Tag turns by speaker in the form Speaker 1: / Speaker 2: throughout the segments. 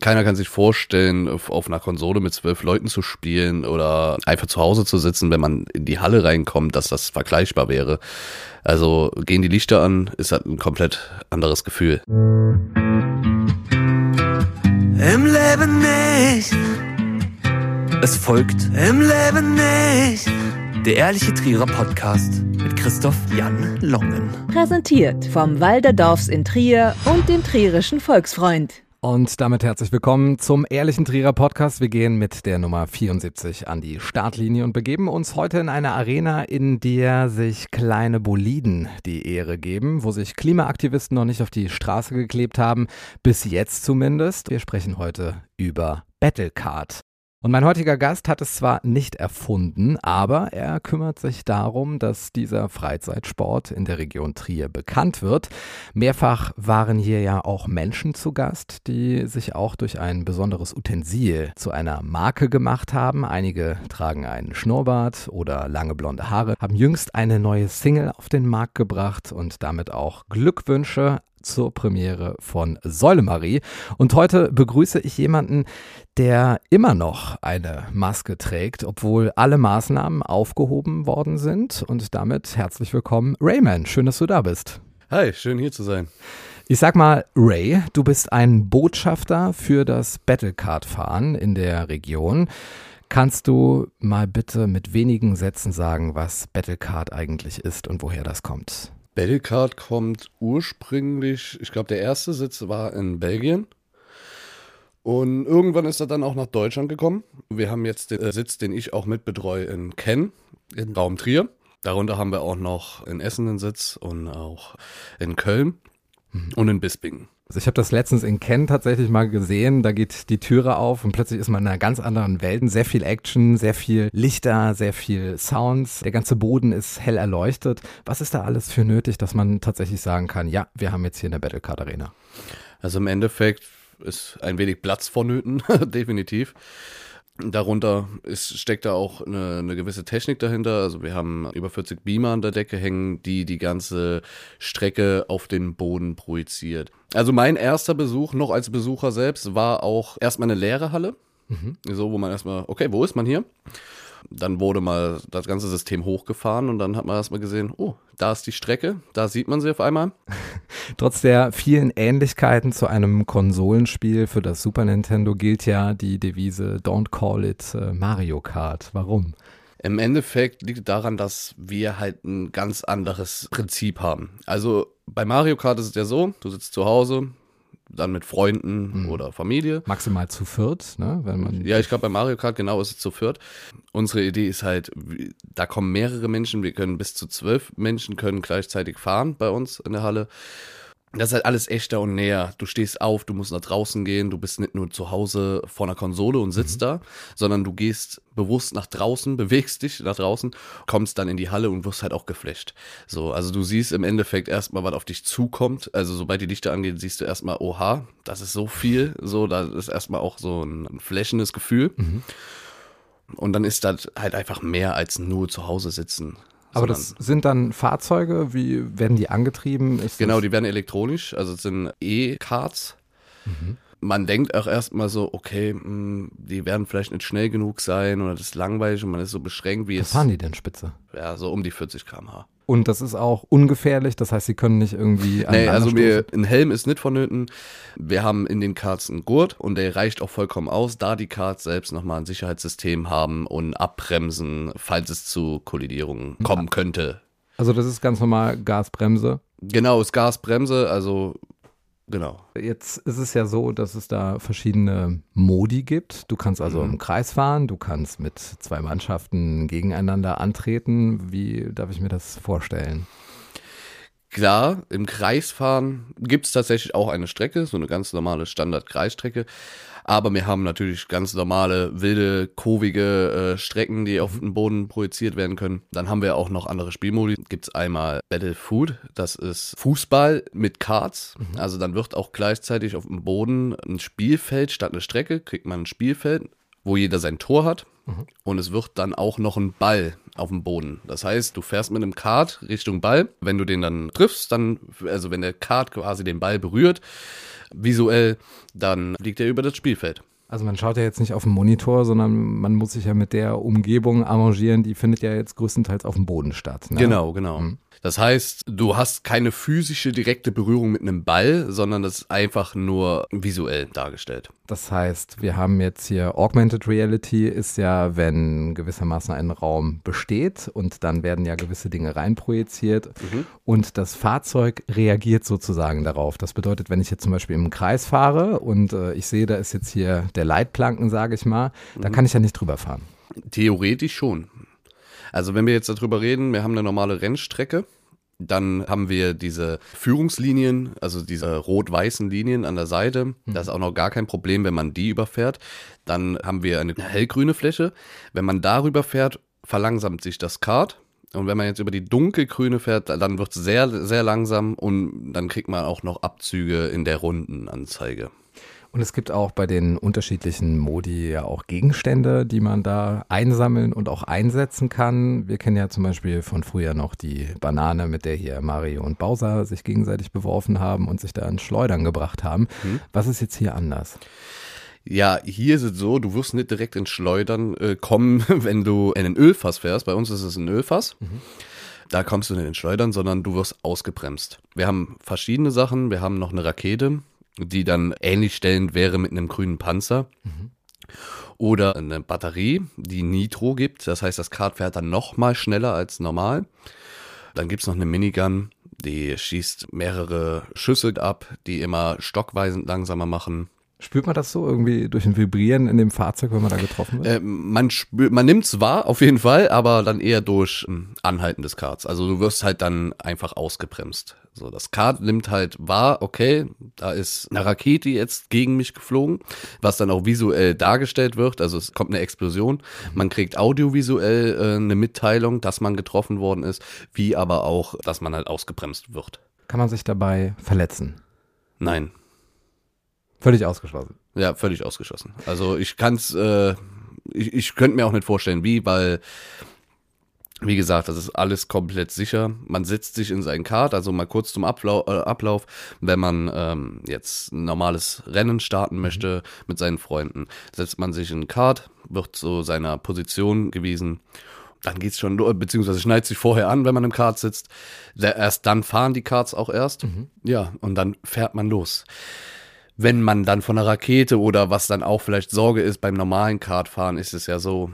Speaker 1: Keiner kann sich vorstellen, auf, auf, einer Konsole mit zwölf Leuten zu spielen oder einfach zu Hause zu sitzen, wenn man in die Halle reinkommt, dass das vergleichbar wäre. Also gehen die Lichter an, ist halt ein komplett anderes Gefühl.
Speaker 2: Im Leben nicht.
Speaker 3: Es folgt
Speaker 2: Im Leben nicht.
Speaker 3: der ehrliche Trierer Podcast mit Christoph Jan Longen.
Speaker 4: Präsentiert vom Walderdorfs in Trier und dem Trierischen Volksfreund.
Speaker 5: Und damit herzlich willkommen zum Ehrlichen Trierer Podcast. Wir gehen mit der Nummer 74 an die Startlinie und begeben uns heute in eine Arena, in der sich kleine Boliden die Ehre geben, wo sich Klimaaktivisten noch nicht auf die Straße geklebt haben, bis jetzt zumindest. Wir sprechen heute über Battlecard. Und mein heutiger Gast hat es zwar nicht erfunden, aber er kümmert sich darum, dass dieser Freizeitsport in der Region Trier bekannt wird. Mehrfach waren hier ja auch Menschen zu Gast, die sich auch durch ein besonderes Utensil zu einer Marke gemacht haben. Einige tragen einen Schnurrbart oder lange blonde Haare, haben jüngst eine neue Single auf den Markt gebracht und damit auch Glückwünsche zur Premiere von Säule Marie. Und heute begrüße ich jemanden, der immer noch eine Maske trägt, obwohl alle Maßnahmen aufgehoben worden sind. Und damit herzlich willkommen, Rayman. Schön, dass du da bist.
Speaker 1: Hi, schön hier zu sein.
Speaker 5: Ich sag mal, Ray, du bist ein Botschafter für das Battlecard-Fahren in der Region. Kannst du mal bitte mit wenigen Sätzen sagen, was Battlecard eigentlich ist und woher das kommt?
Speaker 1: Battlecard kommt ursprünglich, ich glaube, der erste Sitz war in Belgien. Und irgendwann ist er dann auch nach Deutschland gekommen. Wir haben jetzt den Sitz, den ich auch mitbetreue, in Ken, in Raum Trier. Darunter haben wir auch noch in Essen einen Sitz und auch in Köln mhm. und in Bispingen.
Speaker 5: Also ich habe das letztens in Ken tatsächlich mal gesehen. Da geht die Türe auf und plötzlich ist man in einer ganz anderen Welt. Sehr viel Action, sehr viel Lichter, sehr viel Sounds. Der ganze Boden ist hell erleuchtet. Was ist da alles für nötig, dass man tatsächlich sagen kann, ja, wir haben jetzt hier eine Battlecard Arena?
Speaker 1: Also im Endeffekt ist ein wenig Platz vonnöten, definitiv. Darunter ist, steckt da auch eine, eine, gewisse Technik dahinter. Also wir haben über 40 Beamer an der Decke hängen, die die ganze Strecke auf den Boden projiziert. Also mein erster Besuch noch als Besucher selbst war auch erstmal eine leere Halle. Mhm. So, wo man erstmal, okay, wo ist man hier? Dann wurde mal das ganze System hochgefahren und dann hat man erstmal gesehen, oh, da ist die Strecke, da sieht man sie auf einmal.
Speaker 5: Trotz der vielen Ähnlichkeiten zu einem Konsolenspiel für das Super Nintendo gilt ja die Devise Don't call it äh, Mario Kart. Warum?
Speaker 1: Im Endeffekt liegt daran, dass wir halt ein ganz anderes Prinzip haben. Also bei Mario Kart ist es ja so, du sitzt zu Hause, dann mit Freunden mhm. oder Familie.
Speaker 5: Maximal zu viert, ne? Wenn man
Speaker 1: ja, ich glaube bei Mario Kart genau ist es zu viert. Unsere Idee ist halt, da kommen mehrere Menschen, wir können bis zu zwölf Menschen können gleichzeitig fahren bei uns in der Halle. Das ist halt alles echter und näher. Du stehst auf, du musst nach draußen gehen, du bist nicht nur zu Hause vor einer Konsole und sitzt mhm. da, sondern du gehst bewusst nach draußen, bewegst dich nach draußen, kommst dann in die Halle und wirst halt auch geflasht. So, also du siehst im Endeffekt erstmal, was auf dich zukommt. Also sobald die Lichter angehen, siehst du erstmal, oha, das ist so viel. So, da ist erstmal auch so ein, ein flächendes Gefühl. Mhm. Und dann ist das halt einfach mehr als nur zu Hause sitzen.
Speaker 5: Aber das sind dann Fahrzeuge, wie werden die angetrieben?
Speaker 1: Ist genau, die werden elektronisch, also es sind E-Cards. Mhm. Man denkt auch erstmal so, okay, mh, hm, die werden vielleicht nicht schnell genug sein oder das ist langweilig und man ist so beschränkt, wie
Speaker 5: Was
Speaker 1: es.
Speaker 5: fahren die denn spitze?
Speaker 1: Ja, so um die 40 km/h.
Speaker 5: Und das ist auch ungefährlich, das heißt, sie können nicht irgendwie.
Speaker 1: Nee, also wir, ein Helm ist nicht vonnöten. Wir haben in den Karts einen Gurt und der reicht auch vollkommen aus, da die Karts selbst nochmal ein Sicherheitssystem haben und abbremsen, falls es zu Kollidierungen kommen könnte.
Speaker 5: Also das ist ganz normal Gasbremse.
Speaker 1: Genau, ist Gasbremse, also Genau.
Speaker 5: Jetzt ist es ja so, dass es da verschiedene Modi gibt. Du kannst also mhm. im Kreis fahren, du kannst mit zwei Mannschaften gegeneinander antreten. Wie darf ich mir das vorstellen?
Speaker 1: Klar, im Kreisfahren gibt es tatsächlich auch eine Strecke, so eine ganz normale Standard-Kreisstrecke. Aber wir haben natürlich ganz normale, wilde, kurvige äh, Strecken, die auf mhm. den Boden projiziert werden können. Dann haben wir auch noch andere Spielmodi. Gibt es einmal Battle Food, das ist Fußball mit Karts. Mhm. Also dann wird auch gleichzeitig auf dem Boden ein Spielfeld statt eine Strecke, kriegt man ein Spielfeld, wo jeder sein Tor hat. Mhm. Und es wird dann auch noch ein Ball auf dem Boden. Das heißt, du fährst mit einem Kart Richtung Ball. Wenn du den dann triffst, dann, also wenn der Kart quasi den Ball berührt, visuell, dann fliegt er über das Spielfeld.
Speaker 5: Also man schaut ja jetzt nicht auf den Monitor, sondern man muss sich ja mit der Umgebung arrangieren, die findet ja jetzt größtenteils auf dem Boden statt. Ne?
Speaker 1: Genau, genau. Das heißt, du hast keine physische direkte Berührung mit einem Ball, sondern das ist einfach nur visuell dargestellt.
Speaker 5: Das heißt, wir haben jetzt hier Augmented Reality ist ja, wenn gewissermaßen ein Raum besteht und dann werden ja gewisse Dinge reinprojiziert und das Fahrzeug reagiert sozusagen darauf. Das bedeutet, wenn ich jetzt zum Beispiel im Kreis fahre und äh, ich sehe, da ist jetzt hier der Leitplanken, sage ich mal, da kann ich ja nicht drüber fahren.
Speaker 1: Theoretisch schon. Also wenn wir jetzt darüber reden, wir haben eine normale Rennstrecke, dann haben wir diese Führungslinien, also diese rot-weißen Linien an der Seite. Das ist auch noch gar kein Problem, wenn man die überfährt. Dann haben wir eine hellgrüne Fläche. Wenn man darüber fährt, verlangsamt sich das Kart. Und wenn man jetzt über die dunkelgrüne fährt, dann wird es sehr, sehr langsam und dann kriegt man auch noch Abzüge in der Rundenanzeige.
Speaker 5: Und es gibt auch bei den unterschiedlichen Modi ja auch Gegenstände, die man da einsammeln und auch einsetzen kann. Wir kennen ja zum Beispiel von früher noch die Banane, mit der hier Mario und Bowser sich gegenseitig beworfen haben und sich da ins Schleudern gebracht haben. Was ist jetzt hier anders?
Speaker 1: Ja, hier ist es so, du wirst nicht direkt ins Schleudern äh, kommen, wenn du in ein Ölfass fährst. Bei uns ist es ein Ölfass. Da kommst du nicht ins Schleudern, sondern du wirst ausgebremst. Wir haben verschiedene Sachen. Wir haben noch eine Rakete, die dann ähnlich stellend wäre mit einem grünen Panzer. Oder eine Batterie, die Nitro gibt. Das heißt, das Kart fährt dann noch mal schneller als normal. Dann gibt's noch eine Minigun, die schießt mehrere Schüsse ab, die immer stockweisend langsamer machen.
Speaker 5: Spürt man das so irgendwie durch ein Vibrieren in dem Fahrzeug, wenn man da getroffen wird?
Speaker 1: Äh, man spür, man nimmt's wahr, auf jeden Fall, aber dann eher durch ähm, Anhalten des Karts. Also du wirst halt dann einfach ausgebremst. So, das Kart nimmt halt wahr, okay, da ist eine Rakete jetzt gegen mich geflogen, was dann auch visuell dargestellt wird. Also es kommt eine Explosion. Man kriegt audiovisuell äh, eine Mitteilung, dass man getroffen worden ist, wie aber auch, dass man halt ausgebremst wird.
Speaker 5: Kann man sich dabei verletzen?
Speaker 1: Nein,
Speaker 5: Völlig ausgeschlossen.
Speaker 1: Ja, völlig ausgeschlossen. Also ich kann's, äh, ich, ich könnte mir auch nicht vorstellen, wie, weil, wie gesagt, das ist alles komplett sicher. Man setzt sich in seinen Kart, also mal kurz zum Ablau äh, Ablauf, wenn man ähm, jetzt ein normales Rennen starten möchte mit seinen Freunden, setzt man sich in den Kart, wird zu seiner Position gewiesen. Dann geht's schon, beziehungsweise schneidet sich vorher an, wenn man im Kart sitzt. Erst dann fahren die Karts auch erst. Ja, und dann fährt man los wenn man dann von einer Rakete oder was dann auch vielleicht Sorge ist beim normalen Kartfahren, ist es ja so,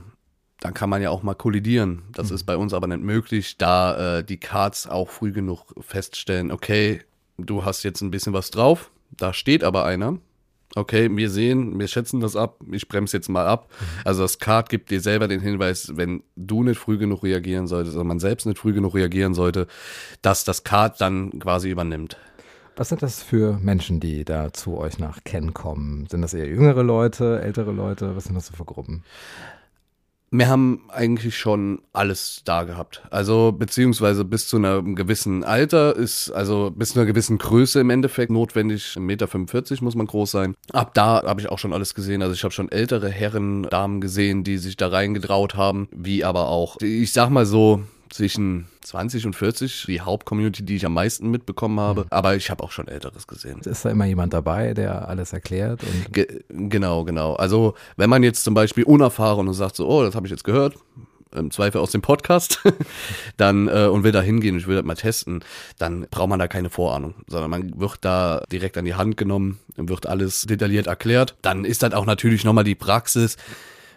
Speaker 1: dann kann man ja auch mal kollidieren. Das ist bei uns aber nicht möglich, da äh, die Karts auch früh genug feststellen, okay, du hast jetzt ein bisschen was drauf, da steht aber einer. Okay, wir sehen, wir schätzen das ab, ich bremse jetzt mal ab. Also das Kart gibt dir selber den Hinweis, wenn du nicht früh genug reagieren solltest, oder man selbst nicht früh genug reagieren sollte, dass das Kart dann quasi übernimmt.
Speaker 5: Was sind das für Menschen, die da zu euch nach Ken kommen? Sind das eher jüngere Leute, ältere Leute? Was sind das so für Gruppen?
Speaker 1: Wir haben eigentlich schon alles da gehabt. Also, beziehungsweise bis zu einem gewissen Alter ist, also bis zu einer gewissen Größe im Endeffekt notwendig. 1,45 Meter muss man groß sein. Ab da habe ich auch schon alles gesehen. Also ich habe schon ältere Herren, Damen gesehen, die sich da reingetraut haben, wie aber auch, ich sag mal so, zwischen 20 und 40, die Hauptcommunity, die ich am meisten mitbekommen habe. Aber ich habe auch schon Älteres gesehen.
Speaker 5: Ist da immer jemand dabei, der alles erklärt? Und
Speaker 1: Ge genau, genau. Also wenn man jetzt zum Beispiel unerfahren und sagt so, oh, das habe ich jetzt gehört, im Zweifel aus dem Podcast, dann äh, und will da hingehen und ich will das mal testen, dann braucht man da keine Vorahnung, sondern man wird da direkt an die Hand genommen, wird alles detailliert erklärt. Dann ist das auch natürlich nochmal die Praxis.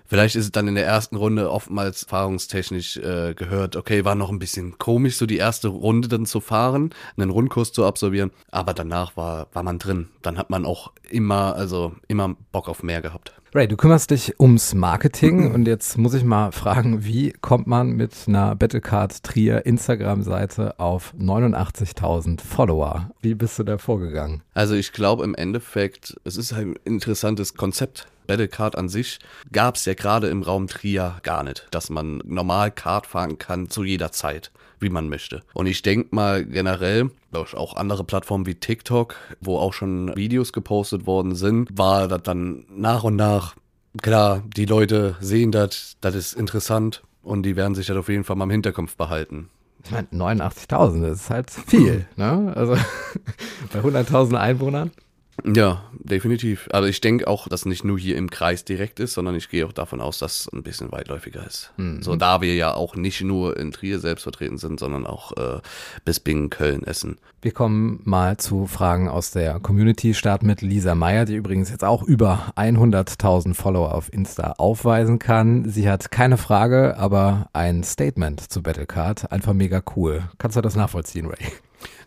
Speaker 1: Vielleicht ist es dann in der ersten Runde oftmals erfahrungstechnisch äh, gehört, okay, war noch ein bisschen komisch, so die erste Runde dann zu fahren, einen Rundkurs zu absolvieren, aber danach war, war man drin. Dann hat man auch immer, also immer Bock auf mehr gehabt.
Speaker 5: Ray, du kümmerst dich ums Marketing und jetzt muss ich mal fragen, wie kommt man mit einer Battlecard Trier Instagram-Seite auf 89.000 Follower? Wie bist du da vorgegangen?
Speaker 1: Also ich glaube im Endeffekt, es ist ein interessantes Konzept. Battlecard an sich gab es ja gerade im Raum Trier gar nicht, dass man normal Kart fahren kann zu jeder Zeit, wie man möchte. Und ich denke mal generell, durch auch andere Plattformen wie TikTok, wo auch schon Videos gepostet worden sind, war das dann nach und nach, klar, die Leute sehen das, das ist interessant und die werden sich das auf jeden Fall mal im Hinterkopf behalten.
Speaker 5: Ich meine, 89.000, das ist halt viel, ne? Also bei 100.000 Einwohnern.
Speaker 1: Ja, definitiv. Aber ich denke auch, dass nicht nur hier im Kreis direkt ist, sondern ich gehe auch davon aus, dass es ein bisschen weitläufiger ist. So, da wir ja auch nicht nur in Trier selbst vertreten sind, sondern auch äh, bis Bingen, Köln, Essen.
Speaker 5: Wir kommen mal zu Fragen aus der Community. Start mit Lisa Meyer, die übrigens jetzt auch über 100.000 Follower auf Insta aufweisen kann. Sie hat keine Frage, aber ein Statement zu Battlecard. Einfach mega cool. Kannst du das nachvollziehen, Ray?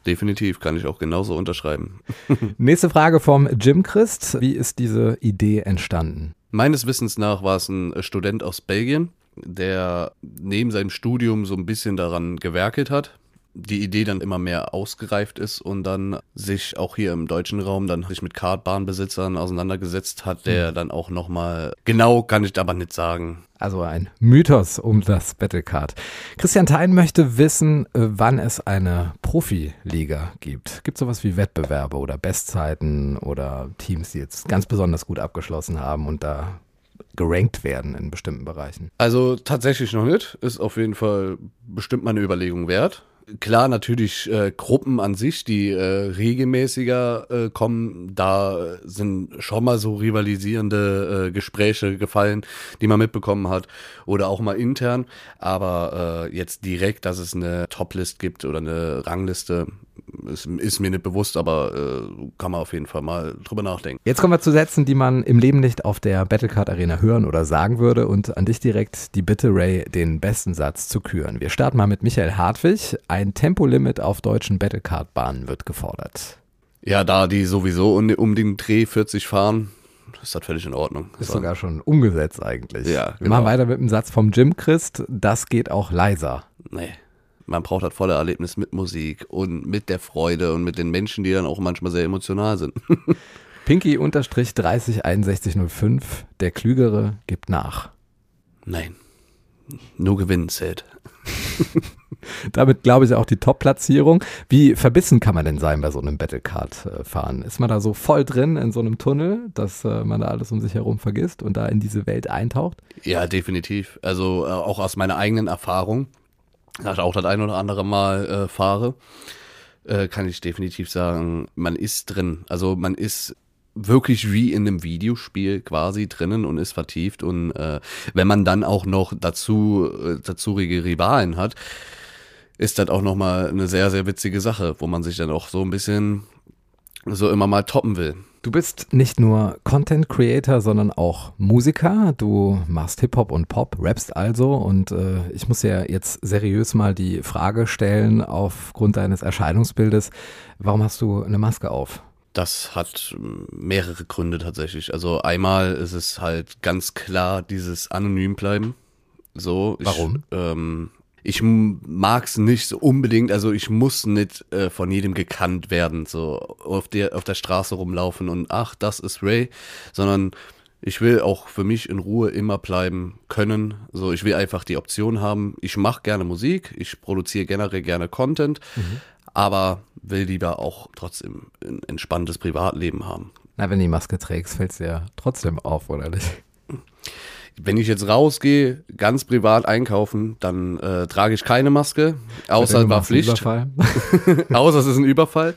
Speaker 1: Definitiv, kann ich auch genauso unterschreiben.
Speaker 5: Nächste Frage vom Jim Christ. Wie ist diese Idee entstanden?
Speaker 1: Meines Wissens nach war es ein Student aus Belgien, der neben seinem Studium so ein bisschen daran gewerkelt hat. Die Idee dann immer mehr ausgereift ist und dann sich auch hier im deutschen Raum dann sich mit Kartbahnbesitzern auseinandergesetzt hat, der dann auch nochmal, genau kann ich aber nicht sagen.
Speaker 5: Also ein Mythos um das Battlecard. Christian Thein möchte wissen, äh, wann es eine Profiliga gibt. Gibt es sowas wie Wettbewerbe oder Bestzeiten oder Teams, die jetzt ganz besonders gut abgeschlossen haben und da gerankt werden in bestimmten Bereichen?
Speaker 1: Also tatsächlich noch nicht. Ist auf jeden Fall bestimmt mal eine Überlegung wert. Klar, natürlich äh, Gruppen an sich, die äh, regelmäßiger äh, kommen, da sind schon mal so rivalisierende äh, Gespräche gefallen, die man mitbekommen hat oder auch mal intern. Aber äh, jetzt direkt, dass es eine Toplist gibt oder eine Rangliste, ist, ist mir nicht bewusst, aber äh, kann man auf jeden Fall mal drüber nachdenken.
Speaker 5: Jetzt kommen wir zu Sätzen, die man im Leben nicht auf der Battlecard Arena hören oder sagen würde. Und an dich direkt die Bitte, Ray, den besten Satz zu küren. Wir starten mal mit Michael Hartwig. Ein Tempolimit auf deutschen Battlecard-Bahnen wird gefordert.
Speaker 1: Ja, da die sowieso um, um den Dreh 40 fahren, ist das völlig in Ordnung.
Speaker 5: Ist
Speaker 1: So.
Speaker 5: sogar schon umgesetzt eigentlich.
Speaker 1: Ja,
Speaker 5: Wir
Speaker 1: genau.
Speaker 5: machen weiter mit dem Satz vom Jim Christ. Das geht auch leiser.
Speaker 1: Nee. Man braucht das volle Erlebnis mit Musik und mit der Freude und mit den Menschen, die dann auch manchmal sehr emotional sind.
Speaker 5: Pinky unterstrich 306105. Der Klügere gibt nach.
Speaker 1: Nein. Nur gewinnen zählt.
Speaker 5: Damit glaube ich auch die Top-Platzierung. Wie verbissen kann man denn sein bei so einem Battlecard-Fahren? Ist man da so voll drin in so einem Tunnel, dass äh, man da alles um sich herum vergisst und da in diese Welt eintaucht?
Speaker 1: Ja, definitiv. Also äh, auch aus meiner eigenen Erfahrung, da ich auch das ein oder andere Mal äh, fahre, äh, kann ich definitiv sagen, man ist drin. Also man ist wirklich wie in einem Videospiel quasi drinnen und ist vertieft und äh, wenn man dann auch noch dazu äh, dazurige Rivalen hat, ist das auch noch mal eine sehr sehr witzige Sache, wo man sich dann auch so ein bisschen so immer mal toppen will.
Speaker 5: Du bist nicht nur Content Creator, sondern auch Musiker. Du machst Hip-Hop und Pop, rappst also. Und äh, ich muss ja jetzt seriös mal die Frage stellen, aufgrund deines Erscheinungsbildes, warum hast du eine Maske auf?
Speaker 1: Das hat mehrere Gründe tatsächlich. Also einmal ist es halt ganz klar dieses anonym bleiben. So. Ich,
Speaker 5: Warum?
Speaker 1: Ähm, ich mag es nicht so unbedingt, also ich muss nicht äh, von jedem gekannt werden, so auf der, auf der Straße rumlaufen und ach, das ist Ray, sondern ich will auch für mich in Ruhe immer bleiben können. So, ich will einfach die Option haben. Ich mache gerne Musik, ich produziere generell gerne Content, aber will lieber auch trotzdem ein entspanntes Privatleben haben.
Speaker 5: Na, wenn du die Maske trägst, fällt es dir trotzdem auf, oder nicht?
Speaker 1: Wenn ich jetzt rausgehe, ganz privat einkaufen, dann äh, trage ich keine Maske, außer
Speaker 5: du
Speaker 1: war Pflicht,
Speaker 5: Überfall.
Speaker 1: außer es ist ein Überfall.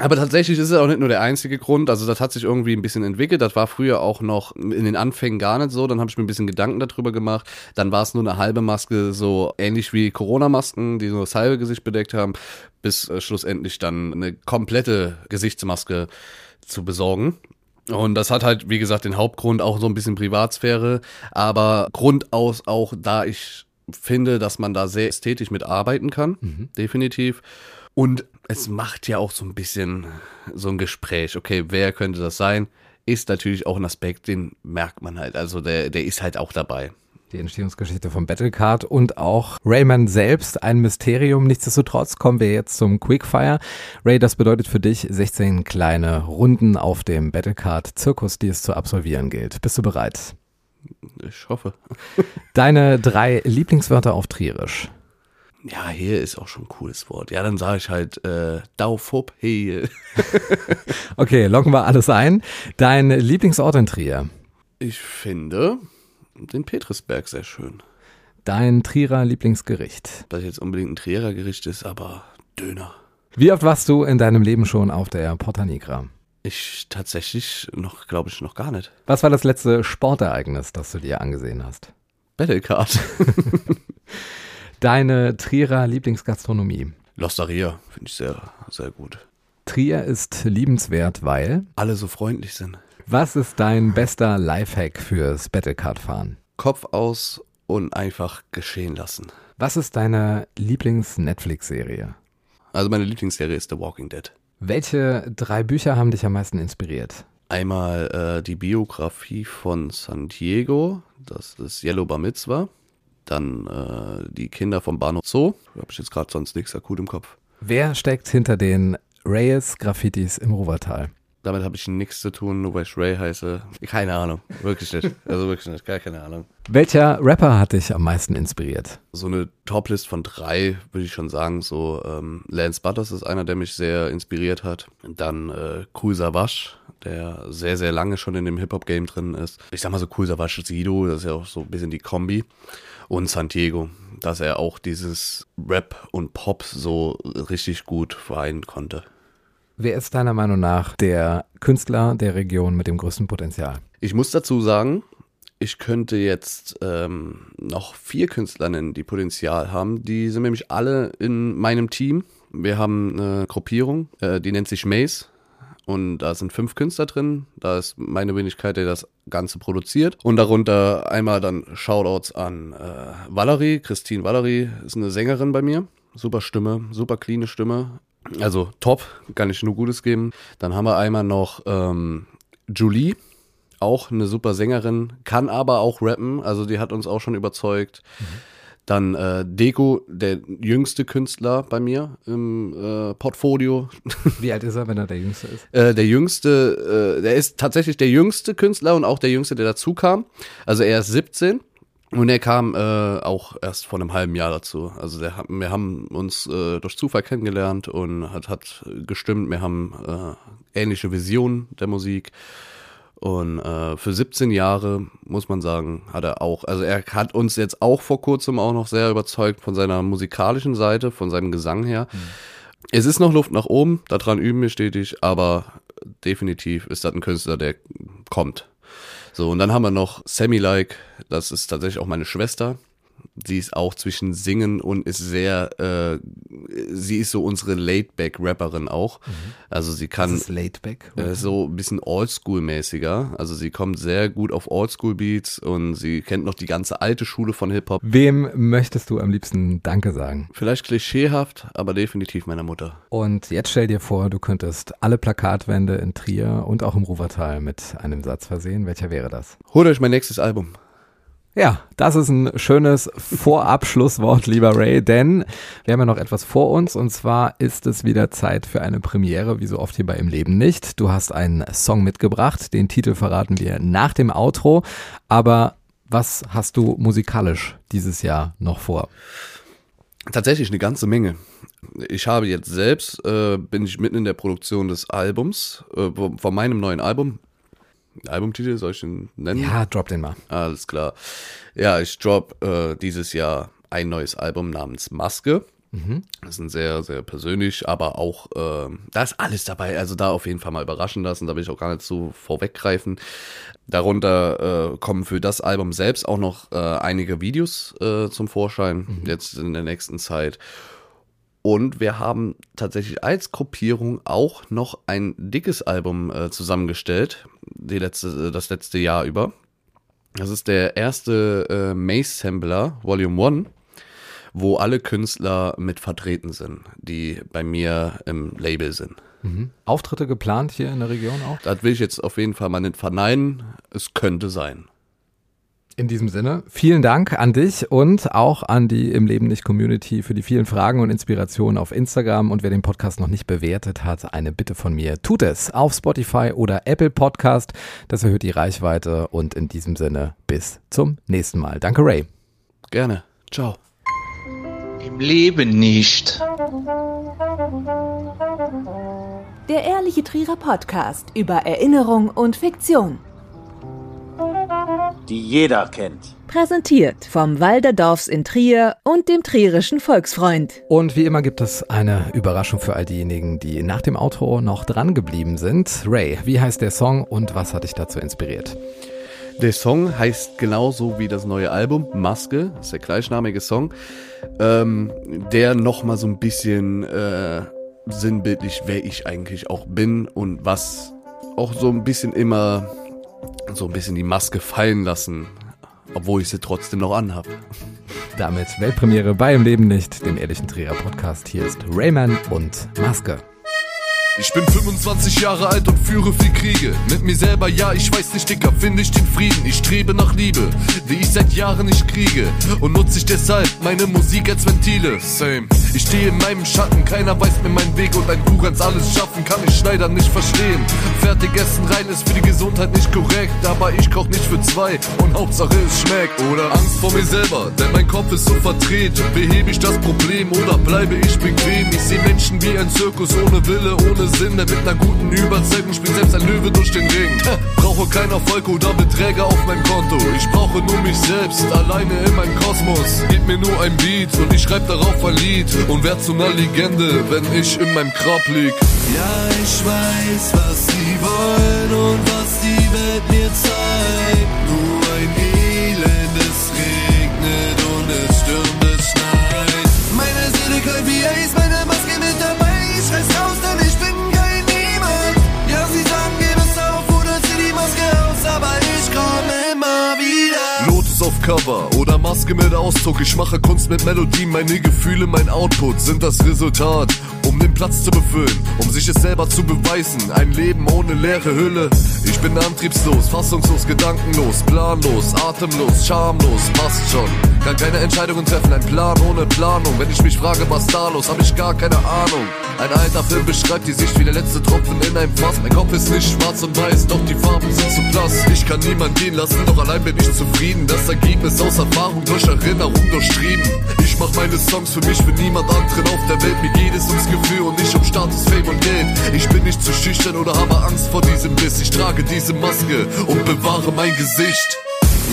Speaker 1: Aber tatsächlich ist es auch nicht nur der einzige Grund. Also das hat sich irgendwie ein bisschen entwickelt. Das war früher auch noch in den Anfängen gar nicht so. Dann habe ich mir ein bisschen Gedanken darüber gemacht. Dann war es nur eine halbe Maske, so ähnlich wie Corona-Masken, die so das halbe Gesicht bedeckt haben, bis äh, schlussendlich dann eine komplette Gesichtsmaske zu besorgen. Und das hat halt, wie gesagt, den Hauptgrund auch so ein bisschen Privatsphäre, aber Grundaus auch, da ich finde, dass man da sehr ästhetisch mit arbeiten kann, definitiv. Und es macht ja auch so ein bisschen so ein Gespräch. Okay, wer könnte das sein? Ist natürlich auch ein Aspekt, den merkt man halt. Also der, der ist halt auch dabei.
Speaker 5: Die Entstehungsgeschichte von Battlecard und auch Rayman selbst ein Mysterium. Nichtsdestotrotz kommen wir jetzt zum Quickfire. Ray, das bedeutet für dich 16 kleine Runden auf dem Battlecard-Zirkus, die es zu absolvieren gilt. Bist du bereit?
Speaker 1: Ich hoffe.
Speaker 5: Deine drei Lieblingswörter auf Trierisch.
Speaker 1: Ja, hier ist auch schon ein cooles Wort. Ja, dann sage ich halt äh, Daufop, hey.
Speaker 5: Okay, locken wir alles ein. Dein Lieblingsort in Trier.
Speaker 1: Ich finde den Petrisberg sehr schön.
Speaker 5: Dein Trierer Lieblingsgericht.
Speaker 1: Dass jetzt unbedingt ein Trierer Gericht ist, aber Döner.
Speaker 5: Wie oft warst du in deinem Leben schon auf der Porta Nigra?
Speaker 1: Ich tatsächlich noch, glaube ich, noch gar nicht.
Speaker 5: Was war das letzte Sportereignis, das du dir angesehen hast?
Speaker 1: Battlecard.
Speaker 5: Deine Trierer Lieblingsgastronomie.
Speaker 1: Losteria finde ich sehr, sehr gut.
Speaker 5: Trier ist liebenswert, weil.
Speaker 1: Alle so freundlich sind.
Speaker 5: Was ist dein bester Lifehack fürs Battlecard-Fahren?
Speaker 1: Kopf aus und einfach geschehen lassen.
Speaker 5: Was ist deine Lieblings-Netflix-Serie?
Speaker 1: Also meine Lieblingsserie ist The Walking Dead.
Speaker 5: Welche drei Bücher haben dich am meisten inspiriert?
Speaker 1: Einmal äh, die Biografie von San Diego, das ist Yellow Bar Mitzvah. Dann äh, die Kinder vom Bahnhof Zoo. Da habe ich jetzt gerade sonst nichts akut im Kopf.
Speaker 5: Wer steckt hinter den Reyes-Graffitis im Ruwertal?
Speaker 1: Damit habe ich nichts zu tun, nur weil ich Ray heiße. Keine Ahnung, wirklich nicht. Also wirklich nicht, gar keine Ahnung.
Speaker 5: Welcher Rapper hat dich am meisten inspiriert?
Speaker 1: So eine Toplist von drei würde ich schon sagen. So ähm, Lance Butters ist einer, der mich sehr inspiriert hat. Dann äh, Cool Savage, der sehr, sehr lange schon in dem Hip-Hop-Game drin ist. Ich sag mal so Cool Savage Sido, das ist ja auch so ein bisschen die Kombi. Und Santiago, dass er auch dieses Rap und Pop so richtig gut vereinen konnte.
Speaker 5: Wer ist deiner Meinung nach der Künstler der Region mit dem größten Potenzial?
Speaker 1: Ich muss dazu sagen, ich könnte jetzt ähm, noch vier Künstler nennen, die Potenzial haben. Die sind nämlich alle in meinem Team. Wir haben eine Gruppierung, äh, die nennt sich Maze. Und da sind fünf Künstler drin. Da ist meine Wenigkeit, der das Ganze produziert. Und darunter einmal dann Shoutouts an äh, Valerie. Christine Valerie ist eine Sängerin bei mir. Super Stimme, super cleane Stimme. Also top, kann ich nur Gutes geben. Dann haben wir einmal noch ähm, Julie, auch eine super Sängerin, kann aber auch rappen. Also die hat uns auch schon überzeugt. Dann äh, Deko, der jüngste Künstler bei mir im äh, Portfolio.
Speaker 5: Wie alt ist er, wenn er der Jüngste ist?
Speaker 1: Äh, der jüngste, äh, der ist tatsächlich der jüngste Künstler und auch der jüngste, der dazu kam. Also er ist 17 und er kam äh, auch erst vor einem halben Jahr dazu. Also der, wir haben uns äh, durch Zufall kennengelernt und hat, hat gestimmt. Wir haben äh, ähnliche Visionen der Musik. Und äh, für 17 Jahre, muss man sagen, hat er auch, also er hat uns jetzt auch vor kurzem auch noch sehr überzeugt von seiner musikalischen Seite, von seinem Gesang her. Es ist noch Luft nach oben, daran üben wir stetig, aber definitiv ist das ein Künstler, der kommt. So, und dann haben wir noch Sammy Like, das ist tatsächlich auch meine Schwester. Sie ist auch zwischen Singen und ist sehr, äh, sie ist so unsere Laidback-Rapperin auch. Also sie kann
Speaker 5: Das ist Laidback.
Speaker 1: äh, so ein bisschen Oldschool-mäßiger. Also sie kommt sehr gut auf Oldschool-Beats und sie kennt noch die ganze alte Schule von Hip-Hop.
Speaker 5: Wem möchtest du am liebsten Danke sagen?
Speaker 1: Vielleicht klischeehaft, aber definitiv meiner Mutter.
Speaker 5: Und jetzt stell dir vor, du könntest alle Plakatwände in Trier und auch im Ruwertal mit einem Satz versehen. Welcher wäre das?
Speaker 1: Holt euch mein nächstes Album.
Speaker 5: Ja, das ist ein schönes Vorabschlusswort, lieber Ray, denn wir haben ja noch etwas vor uns und zwar ist es wieder Zeit für eine Premiere, wie so oft hier bei Im Leben nicht. Du hast einen Song mitgebracht, den Titel verraten wir nach dem Outro, aber was hast du musikalisch dieses Jahr noch vor?
Speaker 1: Tatsächlich eine ganze Menge. Ich habe jetzt selbst, äh, bin ich mitten in der Produktion des Albums, äh, von meinem neuen Album. Albumtitel, soll ich den nennen?
Speaker 5: Ja, drop den mal.
Speaker 1: Alles klar. Ja, ich drop äh, dieses Jahr ein neues Album namens Maske. Das ist ein sehr, sehr persönlich, aber auch, äh, da ist alles dabei. Also da auf jeden Fall mal überraschen lassen, da will ich auch gar nicht so vorweggreifen. Darunter äh, kommen für das Album selbst auch noch äh, einige Videos äh, zum Vorschein, jetzt in der nächsten Zeit. Und wir haben tatsächlich als Gruppierung auch noch ein dickes Album äh, zusammengestellt, die letzte, das letzte Jahr über. Das ist der erste äh, Maze Sampler Volume 1, wo alle Künstler mit vertreten sind, die bei mir im Label sind.
Speaker 5: Auftritte geplant hier in der Region auch?
Speaker 1: Das will ich jetzt auf jeden Fall mal nicht verneinen. Es könnte sein.
Speaker 5: In diesem Sinne, vielen Dank an dich und auch an die im Leben nicht Community für die vielen Fragen und Inspirationen auf Instagram. Und wer den Podcast noch nicht bewertet hat, eine Bitte von mir, tut es auf Spotify oder Apple Podcast. Das erhöht die Reichweite und in diesem Sinne bis zum nächsten Mal. Danke, Ray.
Speaker 1: Gerne. Ciao.
Speaker 6: Im Leben nicht.
Speaker 4: Der Ehrliche Trierer Podcast über Erinnerung und Fiktion.
Speaker 7: Die jeder kennt.
Speaker 4: Präsentiert vom Walderdorfs in Trier und dem Trierischen Volksfreund.
Speaker 5: Und wie immer gibt es eine Überraschung für all diejenigen, die nach dem Outro noch dran geblieben sind. Ray, wie heißt der Song und was hat dich dazu inspiriert?
Speaker 1: Der Song heißt genauso wie das neue Album, Maske, das ist der gleichnamige Song, ähm, der nochmal so ein bisschen äh, sinnbildlich, wer ich eigentlich auch bin und was auch so ein bisschen immer so ein bisschen die Maske fallen lassen, obwohl ich sie trotzdem noch anhab.
Speaker 5: Damit Weltpremiere bei Im Leben nicht, dem ehrlichen Trierer Podcast. Hier ist Rayman und Maske.
Speaker 8: Ich bin 25 Jahre alt und führe viel Kriege. Mit mir selber, ja, ich weiß nicht, Dicker, finde ich den Frieden. Ich strebe nach Liebe, die ich seit Jahren nicht kriege. Und nutze ich deshalb meine Musik als Ventile. Same. Ich stehe in meinem Schatten, keiner weiß mir meinen Weg und ein Du kannst alles schaffen, kann ich Schneider nicht verstehen. Fertig essen rein ist für die Gesundheit nicht korrekt, aber ich koch nicht für zwei und Hauptsache es schmeckt. Oder Angst vor mir selber, denn mein Kopf ist so verdreht. Behebe ich das Problem oder bleibe ich bequem? Ich sehe Menschen wie ein Zirkus ohne Wille, ohne Sinn, der mit einer guten Überzeugung spielt selbst ein Löwe durch den Ring. Brauche kein Erfolg oder Beträge auf mein Konto. Ich brauche nur mich selbst, alleine in meinem Kosmos. Gib mir nur ein Beat und ich schreib darauf ein Lied und werd zu einer Legende, wenn ich in meinem Grab lieg.
Speaker 2: Ja, ich weiß, was sie wollen und was die Welt mir zeigt. Maske mit
Speaker 8: Ausdruck. Ich mache Kunst mit Melodien, meine Gefühle, mein Output sind das Resultat. Um den Platz zu befüllen, um sich es selber zu beweisen. Ein Leben ohne leere Hülle. Ich bin antriebslos, fassungslos, gedankenlos, planlos, atemlos, schamlos, passt schon. Kann keine Entscheidungen treffen, ein Plan ohne Planung. Wenn ich mich frage, was da los, hab ich gar keine Ahnung. Ein alter Film beschreibt die Sicht wie der letzte Tropfen in einem Fass. Mein Kopf ist nicht schwarz und weiß, doch die Farben sind zu blass. Ich kann niemand gehen lassen, doch allein bin ich zufrieden. Das Ergebnis aus Erfahrung durch Erinnerung durchtrieben. Ich mach meine Songs für mich, für niemand anderen auf der Welt. Mir geht es ums Gefühl Gefühl und nicht um Status, Fame und Geld. Ich bin nicht zu schüchtern oder habe Angst vor diesem Biss. Ich trage diese Maske und bewahre mein Gesicht.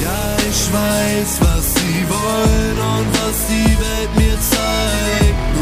Speaker 2: Ja, ich weiß, was sie wollen und was die Welt mir zeigt.